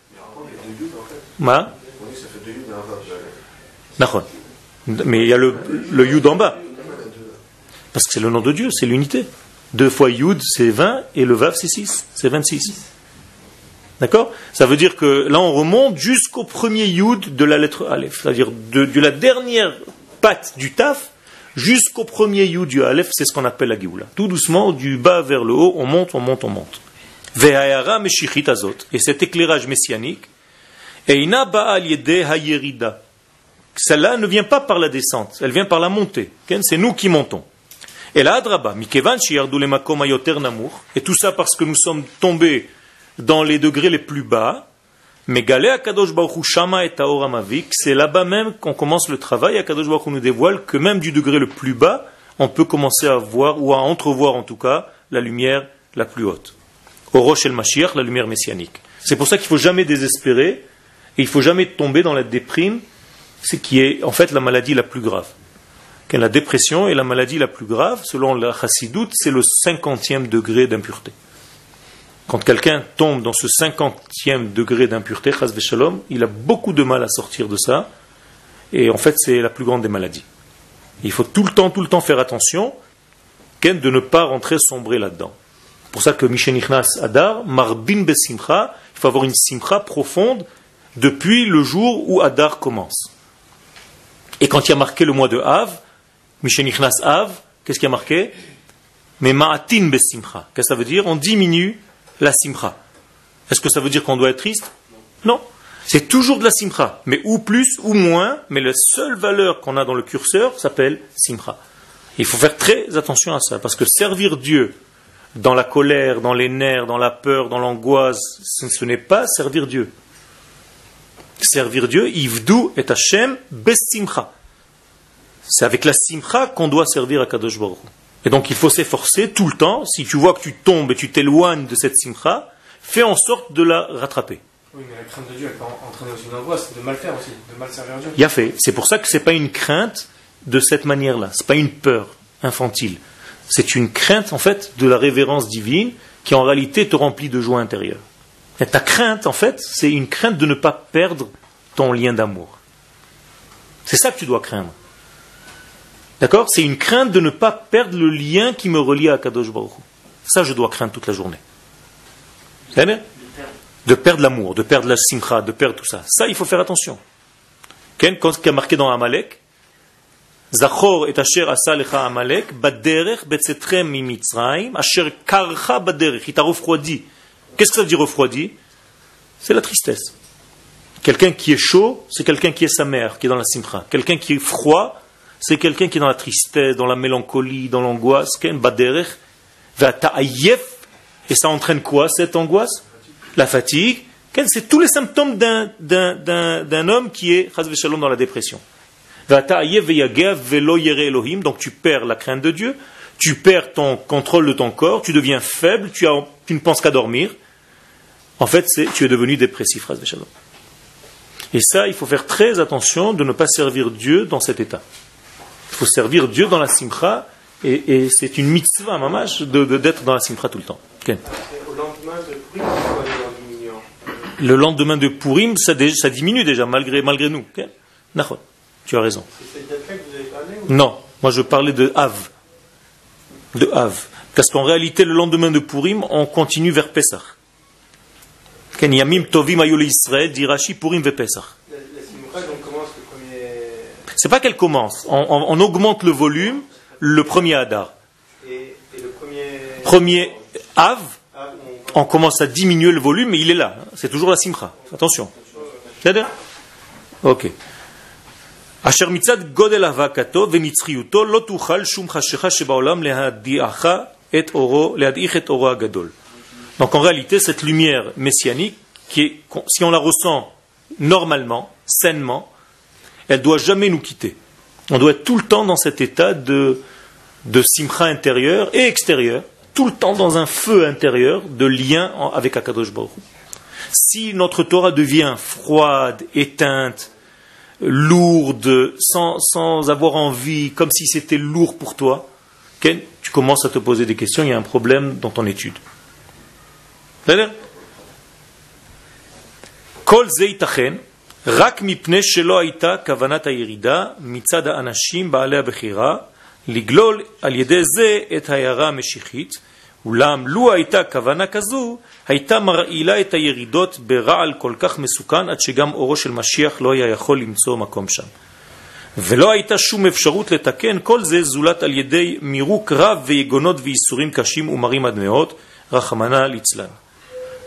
Ma? Mais il y a le, Yud en bas. Parce que c'est le nom de Dieu, c'est l'unité. Deux fois Yud, c'est 20, et le Vav, c'est 6, c'est 26. D'accord? Ça veut dire que là, on remonte jusqu'au premier Yud de la lettre Aleph. C'est-à-dire de, la dernière du Taf jusqu'au premier Yud du Aleph, c'est ce qu'on appelle la Géoula. Tout doucement, du bas vers le haut, on monte, on monte, on monte. Et cet éclairage messianique, celle-là ne vient pas par la descente, elle vient par la montée. C'est nous qui montons. Et là, et tout ça parce que nous sommes tombés dans les degrés les plus bas, mais c'est là-bas même qu'on commence le travail, Akadosh Baruch nous dévoile que même du degré le plus bas, on peut commencer à voir, ou à entrevoir en tout cas, la lumière la plus haute. Au Roche el Mashiach, la lumière messianique. C'est pour ça qu'il ne faut jamais désespérer, et il ne faut jamais tomber dans la déprime, ce qui est en fait la maladie la plus grave la dépression est la maladie la plus grave, selon la chassidoute, c'est le cinquantième degré d'impureté. Quand quelqu'un tombe dans ce cinquantième degré d'impureté, il a beaucoup de mal à sortir de ça, et en fait c'est la plus grande des maladies. Il faut tout le temps, tout le temps faire attention de ne pas rentrer sombrer là-dedans. pour ça que Michenichnas Adar, Marbin Besimcha, il faut avoir une simcha profonde depuis le jour où Adar commence. Et quand il y a marqué le mois de Av, Mishenichnas Av, qu'est-ce qui a marqué? Mais Ma'atin besimcha. Qu'est-ce que ça veut dire? On diminue la simcha. Est-ce que ça veut dire qu'on doit être triste? Non. C'est toujours de la simcha, mais ou plus ou moins, mais la seule valeur qu'on a dans le curseur s'appelle simcha. Il faut faire très attention à ça, parce que servir Dieu dans la colère, dans les nerfs, dans la peur, dans l'angoisse, ce, n'est pas servir Dieu. Servir Dieu, Ivdu et Hashem besimcha. C'est avec la simcha qu'on doit servir à Kadosh Baruch Et donc il faut s'efforcer tout le temps, si tu vois que tu tombes et tu t'éloignes de cette simcha, fais en sorte de la rattraper. Oui, mais la crainte de Dieu, elle peut en- entraîner aussi une angoisse, de mal faire aussi, de mal servir Dieu. Il a fait. C'est pour ça que c'est pas une crainte de cette manière-là. C'est pas une peur infantile. C'est une crainte, en fait, de la révérence divine qui, en réalité, te remplit de joie intérieure. Et ta crainte, en fait, c'est une crainte de ne pas perdre ton lien d'amour. C'est ça que tu dois craindre. D'accord? C'est une crainte de ne pas perdre le lien qui me relie à Kadosh Baruch. Ça, je dois craindre toute la journée. Bien De perdre l'amour, de perdre la simcha, de perdre tout ça. Ça, il faut faire attention. Quand il y a marqué dans Amalek, Zachor et asher asa lecha Amalek, baderech betzetrem mi Mitzrayim, asher karcha baderech. Il t'a refroidi. Qu'est-ce que ça veut dire refroidi? C'est la tristesse. Quelqu'un qui est chaud, c'est quelqu'un qui est sa mère, qui est dans la simcha. Quelqu'un qui est froid, c'est quelqu'un qui est dans la tristesse, dans la mélancolie, dans l'angoisse. Et ça entraîne quoi, cette angoisse? La fatigue. C'est tous les symptômes d'un- homme qui est, dans la dépression. Donc tu perds la crainte de Dieu, tu perds ton contrôle de ton corps, tu deviens faible, tu, ne penses qu'à dormir. En fait, tu es devenu dépressif. Et ça, il faut faire très attention de ne pas servir Dieu dans cet état. Il faut servir Dieu dans la simcha, et, et c'est une mitzvah, mamash, de- de- d'être dans la simcha tout le temps. Ken. Au lendemain de Purim. Le lendemain de Purim, ça, dé- ça diminue déjà, malgré, malgré nous. Nachon. Tu as raison. Non, moi je parlais de Av. De Av. Parce qu'en réalité, le lendemain de Purim, on continue vers Pessah. Ken yamim tovim Israël, Purim ve Pessah. La, la simcha, donc commence le premier. C'est pas qu'elle commence. On, on- on augmente le volume le premier Hadar. Et, et le premier. Premier Av, Ah, on- on commence à diminuer le volume, mais il est là. C'est toujours la simcha. Attention. C'est-à-dire Ok. אשר מצד גודל אבקתו ונצחיותו לא תוכל שום חשיכה שבעולם להדיחה את אורו, להדעיך את אורו הגדול. Donc en réalité, cette lumière messianique, qui est, si on la ressent normalement, sainement, elle doit jamais nous quitter. On doit être tout le temps dans cet état de, de simcha intérieur et extérieur, tout le temps dans un feu intérieur de lien avec Akadosh Baruch. Si notre Torah devient froide, éteinte, lourde, sans, sans avoir envie, comme si c'était lourd pour toi, Ken, tu commences à te poser des questions, il y a un problème dans ton étude. C'est-à-dire, רק מפני שלא הייתה כוונת הירידה מצד האנשים בעלי הבחירה לגלול על ידי זה את ההערה המשיחית, אולם לו הייתה כוונה כזו, הייתה מרעילה את הירידות ברעל כל כך מסוכן עד שגם אורו של משיח לא היה יכול למצוא מקום שם. ולא הייתה שום אפשרות לתקן כל זה זולת על ידי מירוק רב ויגונות וייסורים קשים ומרים עד מאוד, רחמנא ליצלן.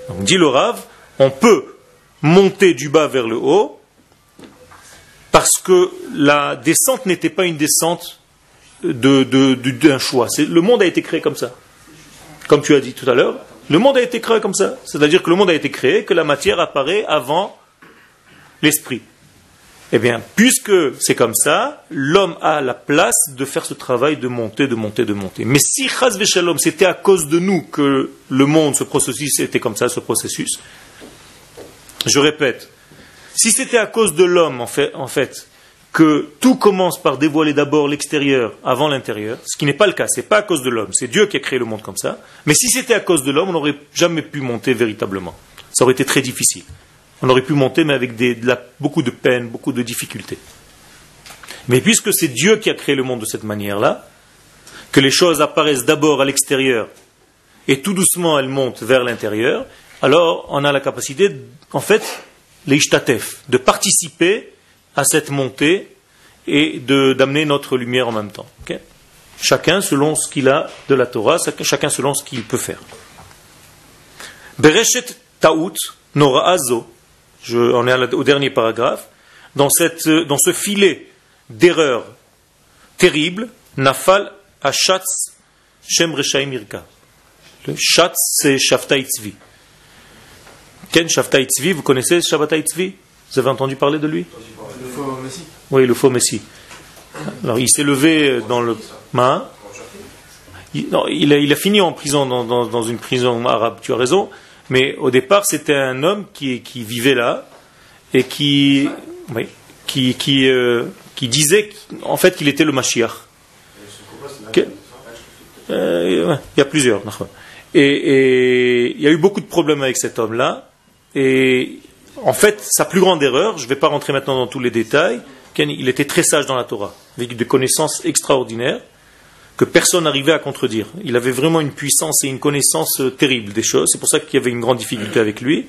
Donc le Rav, on peut monter du bas vers le haut parce que la descente n'était pas une descente de- de- d'un choix. Le monde a été créé comme ça. Comme tu as dit tout à l'heure, le monde a été créé comme ça. C'est-à-dire que le monde a été créé, que la matière apparaît avant l'esprit. Eh bien, puisque c'est comme ça, l'homme a la place de faire ce travail de monter, de monter, de monter. Mais si Chaz c'était à cause de nous que le monde, ce processus était comme ça, ce processus, je répète, si c'était à cause de l'homme, en fait, que tout commence par dévoiler d'abord l'extérieur avant l'intérieur, ce qui n'est pas le cas, c'est pas à cause de l'homme, c'est Dieu qui a créé le monde comme ça, mais si c'était à cause de l'homme, on n'aurait jamais pu monter véritablement. Ça aurait été très difficile. On aurait pu monter, mais avec beaucoup de peine, beaucoup de difficultés. Mais puisque c'est Dieu qui a créé le monde de cette manière-là, que les choses apparaissent d'abord à l'extérieur et tout doucement elles montent vers l'intérieur, alors on a la capacité, en fait, les ishtatef, de participer à cette montée et d'amener notre lumière en même temps. ok? Chacun selon ce qu'il a de la Torah, chacun selon ce qu'il peut faire. Bereshet Taout, Noraazo, on est au dernier paragraphe, dans, cette, dans ce filet d'erreur terrible, Nafal Ashatz Shem Reshaim. Le Shatz, c'est Shavtai Tzvi. Ken Shavtai Tzvi, vous connaissez Shavtai Tzvi? Vous avez entendu parler de lui? Oui, le faux Messie. Alors, il s'est levé dans le. Hein il, a, fini en prison, dans, une prison arabe, tu as raison. Mais au départ, c'était un homme qui, vivait là et qui, euh, qui disait en fait qu'il était le Mashiach. Euh, il y a plusieurs. et il y a eu beaucoup de problèmes avec cet homme-là. Et en fait, sa plus grande erreur, je ne vais pas rentrer maintenant dans tous les détails, il était très sage dans la Torah, avec des connaissances extraordinaires que personne n'arrivait à contredire. Il avait vraiment une puissance et une connaissance euh, terrible des choses. C'est pour ça qu'il y avait une grande difficulté avec lui.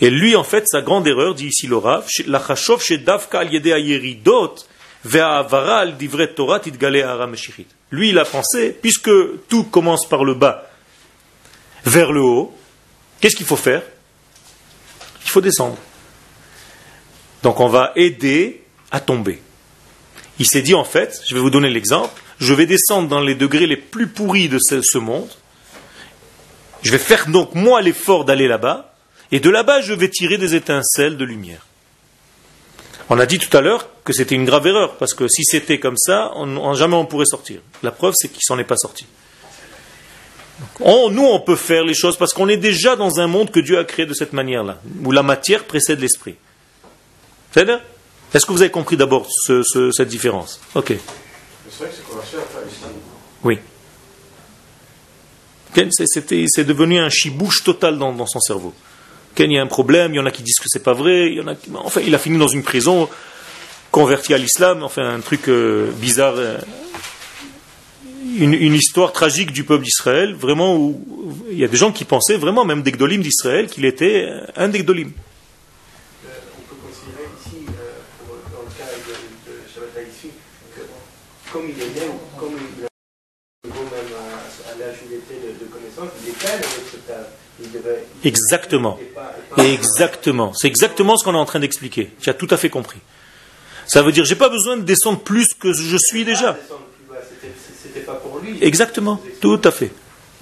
Et lui, en fait, sa grande erreur, dit ici le Rav, la chashov Davka al al divret Torah. Lui, il a pensé, puisque tout commence par le bas vers le haut, qu'est-ce qu'il faut faire? Il faut descendre. Donc on va aider à tomber. Il s'est dit en fait, je vais vous donner l'exemple, je vais descendre dans les degrés les plus pourris de ce, monde, je vais faire donc moi l'effort d'aller là-bas, et de là-bas je vais tirer des étincelles de lumière. On a dit tout à l'heure que c'était une grave erreur, parce que si c'était comme ça, on- jamais on pourrait sortir. La preuve, c'est qu'il s'en est pas sorti. On- nous, on peut faire les choses parce qu'on est déjà dans un monde que Dieu a créé de cette manière-là, où la matière précède l'esprit. C'est-à-dire Est-ce que vous avez compris d'abord ce- ce- cette différence? Ok. C'est vrai que c'est. Oui. Ken, c'est- devenu un chibouche total dans, dans son cerveau. Ken, il y a un problème, il y en a qui disent que c'est pas vrai, il y en a qui- Enfin, il a fini dans une prison, converti à l'islam, enfin un truc euh, bizarre. euh, une, une histoire tragique du peuple d'Israël, vraiment où il y a des gens qui pensaient vraiment, même des Gdolim d'Israël, qu'il était un des Gdolim. Euh, on peut considérer ici, euh, pour- dans le cas de, de Shabbat ici, que comme il est né, ou comme il est niveau même à, à l'âge où il était de, de connaissance, il était avec cet âge. Il devait, il- Exactement. Exactement. C'est exactement ce qu'on est en train d'expliquer. Tu as tout à fait compris. Ça veut dire, j'ai pas besoin de descendre plus que je suis déjà. descendre plus bas, c'était- C'était pas pour lui. Exactement, tout à fait,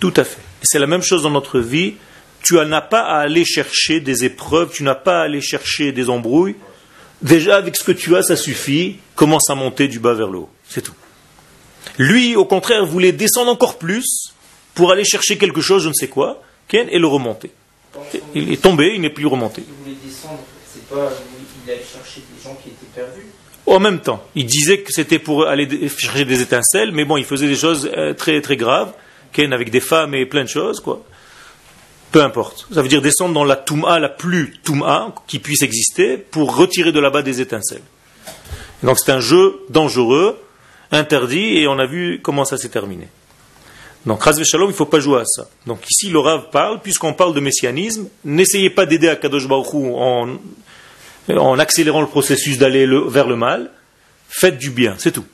tout à fait. C'est la même chose dans notre vie. Tu n'as pas à aller chercher des épreuves, tu n'as pas à aller chercher des embrouilles. Déjà, avec ce que tu as, ça suffit. Commence à monter du bas vers le haut. C'est tout. Lui, au contraire, voulait descendre encore plus pour aller chercher quelque chose, je ne sais quoi, et le remonter. Il est tombé, il n'est plus remonté. Il voulait descendre, c'est pas. Il allait chercher des gens qui étaient perdus. En même temps, il disait que c'était pour aller chercher des étincelles, mais bon, il faisait des choses euh, très très graves, avec des femmes et plein de choses, quoi. Peu importe. Ça veut dire descendre dans la Touma la plus Touma qui puisse exister pour retirer de là-bas des étincelles. Donc c'est un jeu dangereux, interdit, et on a vu comment ça s'est terminé. Donc, Raz Shalom, il ne faut pas jouer à ça. Donc ici, le Rav parle, puisqu'on parle de messianisme, n'essayez pas d'aider à Kadosh Baruch en en accélérant le processus d'aller le- vers le mal, faites du bien, c'est tout.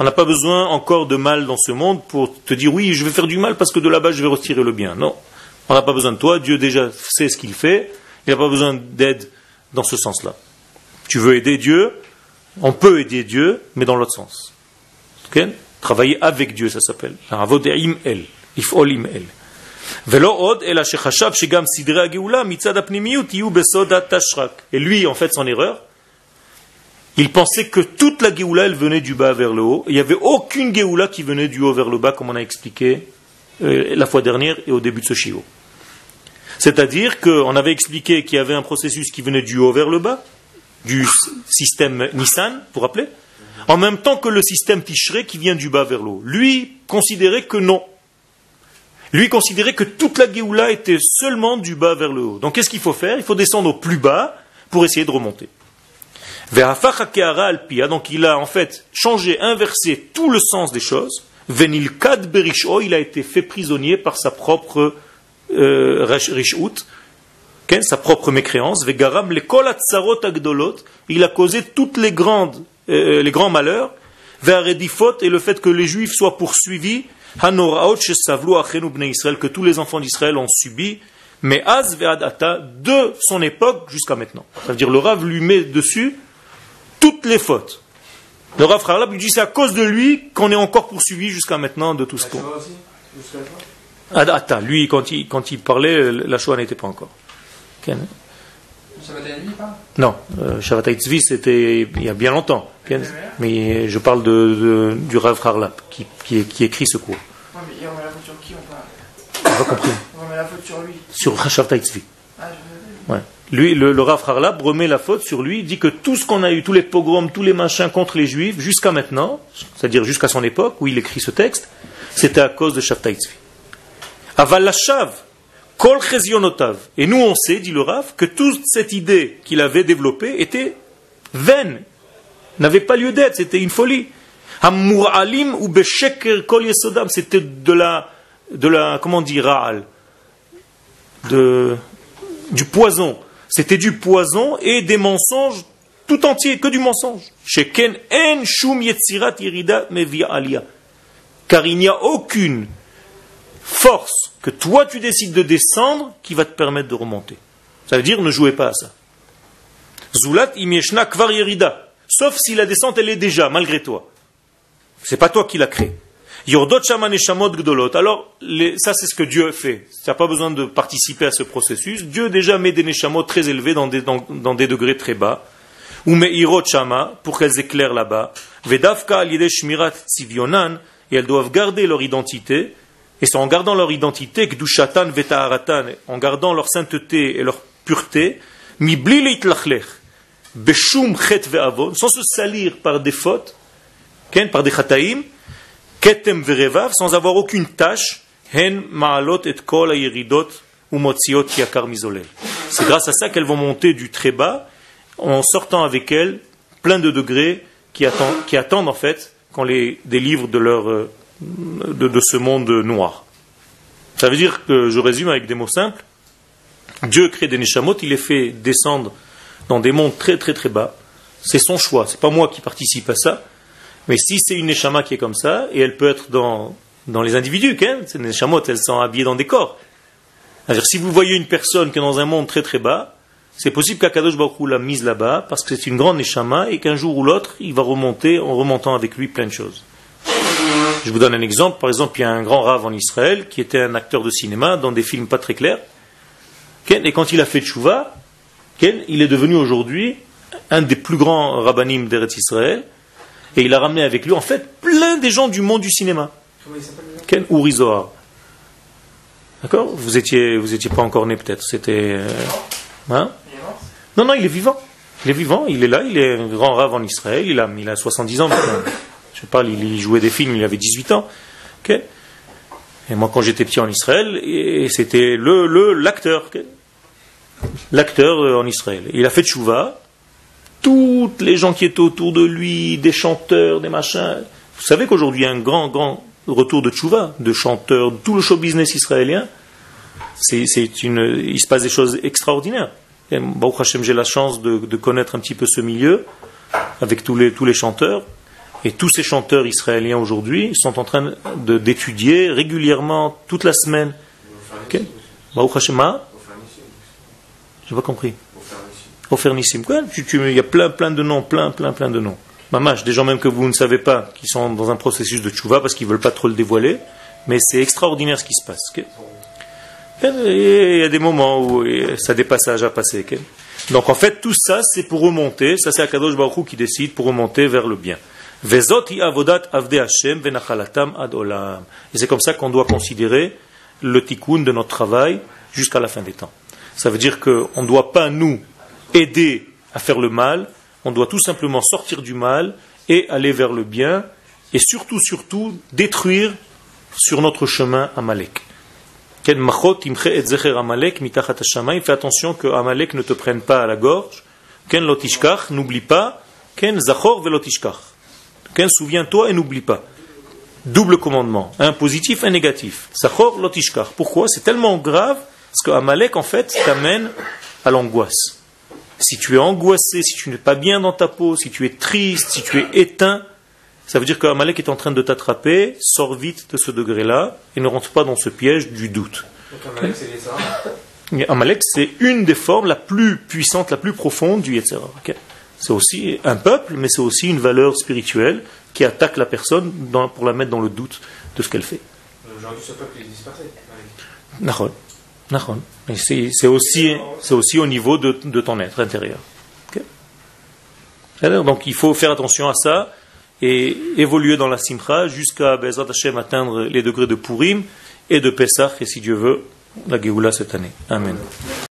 On n'a pas besoin encore de mal dans ce monde pour te dire oui, je vais faire du mal parce que de là-bas je vais retirer le bien. Non, on n'a pas besoin de toi, Dieu déjà sait ce qu'il fait, il n'a pas besoin d'aide dans ce sens-là. Tu veux aider Dieu, on peut aider Dieu, mais dans l'autre sens. Travailler avec Dieu, ça s'appelle. El, Et lui, en fait, son erreur, il pensait que toute la Géoula, elle venait du bas vers le haut. Il n'y avait aucune Géoula qui venait du haut vers le bas, comme on a expliqué euh, la fois dernière et au début de ce shiur. C'est-à-dire qu'on avait expliqué qu'il y avait un processus qui venait du haut vers le bas, du système Nissan, vous rappelez? En même temps que le système Tishrei qui vient du bas vers le haut. Lui considérait que non. Lui considérait que toute la Géoula était seulement du bas vers le haut. Donc qu'est-ce qu'il faut faire? Il faut descendre au plus bas pour essayer de remonter. Donc il a en fait changé, inversé tout le sens des choses. Venilkad berisho, il a été fait prisonnier par sa propre euh, sa propre mécréance. Ve'garam lekol hatzarot agdolot, il a causé toutes les grandes, euh, les grands malheurs. Et le fait que les juifs soient poursuivis. Que tous les enfants d'Israël ont subi. Mais az ve'adata, de son époque jusqu'à maintenant. Ça veut dire le Rav lui met dessus toutes les fautes. Le Rav Harlab lui dit c'est à cause de lui qu'on est encore poursuivi jusqu'à maintenant de tout ce qu'on. Adata, lui quand il, quand il parlait, la Shoah n'était pas encore. Ken Shabbat la nuit, pas Non, euh, Shabbat c'était il y a bien longtemps. Ken Mais je parle de, de- du Rav Harlap qui, qui, qui écrit ce cours. Ouais, mais hier, on pas compris. On la faute sur lui. sur. Ah, je... Ouais. Lui, le, le Rav Harlab remet la faute sur lui, dit que tout ce qu'on a eu, tous les pogroms, tous les machins contre les juifs, jusqu'à maintenant, c'est-à-dire jusqu'à son époque où il écrit ce texte, c'était à cause de. Aval la Shav, Kol Chezionotav. Et nous on sait, dit le Rav, que toute cette idée qu'il avait développée était vaine, n'avait pas lieu d'être, c'était une folie. Hamuralim ou Besheker Kol Yesodam, c'était de la, de la, comment dire, de, du poison. C'était du poison et des mensonges tout entier, que du mensonge. Sheken en shum yetzirat aliyah. Car il n'y a aucune force que toi tu décides de descendre qui va te permettre de remonter. Ça veut dire ne jouez pas à ça. Zulat imieshna kvar. Sauf si la descente elle est déjà, malgré toi. C'est pas toi qui l'as créée. Yordot shama neshamot gdolot. Alors, ça c'est ce que Dieu fait. Tu n'as pas besoin de participer à ce processus. Dieu déjà met des neshamot très élevés dans des, dans, des degrés très bas. Ou meirot shama, pour qu'elles éclairent là-bas. Vedavka al shmirat et elles doivent garder leur identité. Et c'est en gardant leur identité, kdushatan vetaharatan, en gardant leur sainteté et leur pureté, mibli leitlachlech, beshum chet ve'avon, sans se salir par des fautes, par des chataim, ketem verevav, sans avoir aucune tâche, hen ma'alot et kol hayeridot umotziot yakar mizolel. C'est grâce à ça qu'elles vont monter du très bas, en sortant avec elles plein de degrés qui attendent, qui attendent en fait qu'on les délivre de leur euh, de, ce monde noir. Ça veut dire que je résume avec des mots simples. Dieu crée des neshamot, il les fait descendre dans des mondes très très très bas. C'est son choix, c'est pas moi qui participe à ça. Mais si c'est une neshama qui est comme ça, et elle peut être dans, les individus, hein, ces neshamot, elles sont habillées dans des corps. C'est-à-dire, si vous voyez une personne qui est dans un monde très très bas, c'est possible qu'Akadosh Baruch l'a mise là-bas, parce que c'est une grande neshama, et qu'un jour ou l'autre, il va remonter en remontant avec lui plein de choses. Je vous donne un exemple. Par exemple, il y a un grand rave en Israël qui était un acteur de cinéma dans des films pas très clairs. Ken, Et quand il a fait tchouva, Ken, il est devenu aujourd'hui un des plus grands rabbinim d'Eretz Israël. Et il a ramené avec lui, en fait, plein des gens du monde du cinéma. Comment il s'appelle Ken Uri Zohar. D'accord? Vous étiez, vous étiez pas encore né peut-être. C'était. euh, hein? Non, non, il est vivant. Il est vivant, il est là, il est un grand rave en Israël, il a, il a 70 ans maintenant. Je parle, il, jouait des films, il avait 18 ans. et moi, quand j'étais petit en Israël, c'était le l'acteur. l'acteur euh, en Israël. Il a fait tchouva. Toutes les gens qui étaient autour de lui, des chanteurs, des machins. Vous savez qu'aujourd'hui, il y a un grand, grand retour de tchouva, de chanteurs, de tout le show business israélien. C'est, une, il se passe des choses extraordinaires. Baruch Hashem, j'ai la chance de, de connaître un petit peu ce milieu avec tous les, tous les chanteurs. Et tous ces chanteurs israéliens aujourd'hui sont en train d'étudier régulièrement, toute la semaine. Ok Baruch Hashem, hein? J'ai pas compris. Il y a plein, plein de noms, plein, plein, plein de noms. Mamash, des gens même que vous ne savez pas, qui sont dans un processus de tchouva parce qu'ils veulent pas trop le dévoiler. Mais c'est extraordinaire ce qui se passe. Il y a des moments où ça a des passages à passer. Donc en fait, tout ça, c'est pour remonter. Ça, c'est Akadosh Baruch Hu qui décide pour remonter vers le bien. Et c'est comme ça qu'on doit considérer le tikkun de notre travail jusqu'à la fin des temps. Ça veut dire qu'on ne doit pas nous aider à faire le mal, on doit tout simplement sortir du mal et aller vers le bien, et surtout, surtout, détruire sur notre chemin Amalek. Fais attention que Amalek ne te prenne pas à la gorge. Ken lotishkach, n'oublie pas. Ken zachor velotishkach. Ken souviens-toi et n'oublie pas. Double commandement, un positif, un négatif. Zachor lotishkach. Pourquoi? C'est tellement grave parce que Amalek en fait t'amène à l'angoisse. Si tu es angoissé, si tu n'es pas bien dans ta peau, si tu es triste, si tu es éteint, ça veut dire que Amalek est en train de t'attraper, sors vite de ce degré-là et ne rentre pas dans ce piège du doute. Donc Amalek, c'est Amalek, c'est une des formes la plus puissante, la plus profonde du Yetzirah. C'est aussi un peuple, mais c'est aussi une valeur spirituelle qui attaque la personne dans- pour la mettre dans le doute de ce qu'elle fait. Aujourd'hui, ce peuple est dispersé. Et c'est aussi, c'est aussi au niveau de, de ton être intérieur. Ok C'est-à-dire, Donc il faut faire attention à ça et évoluer dans la simcha jusqu'à Bezat Hashem atteindre les degrés de Purim et de Pessah, et si Dieu veut, la Géoula cette année. Amen.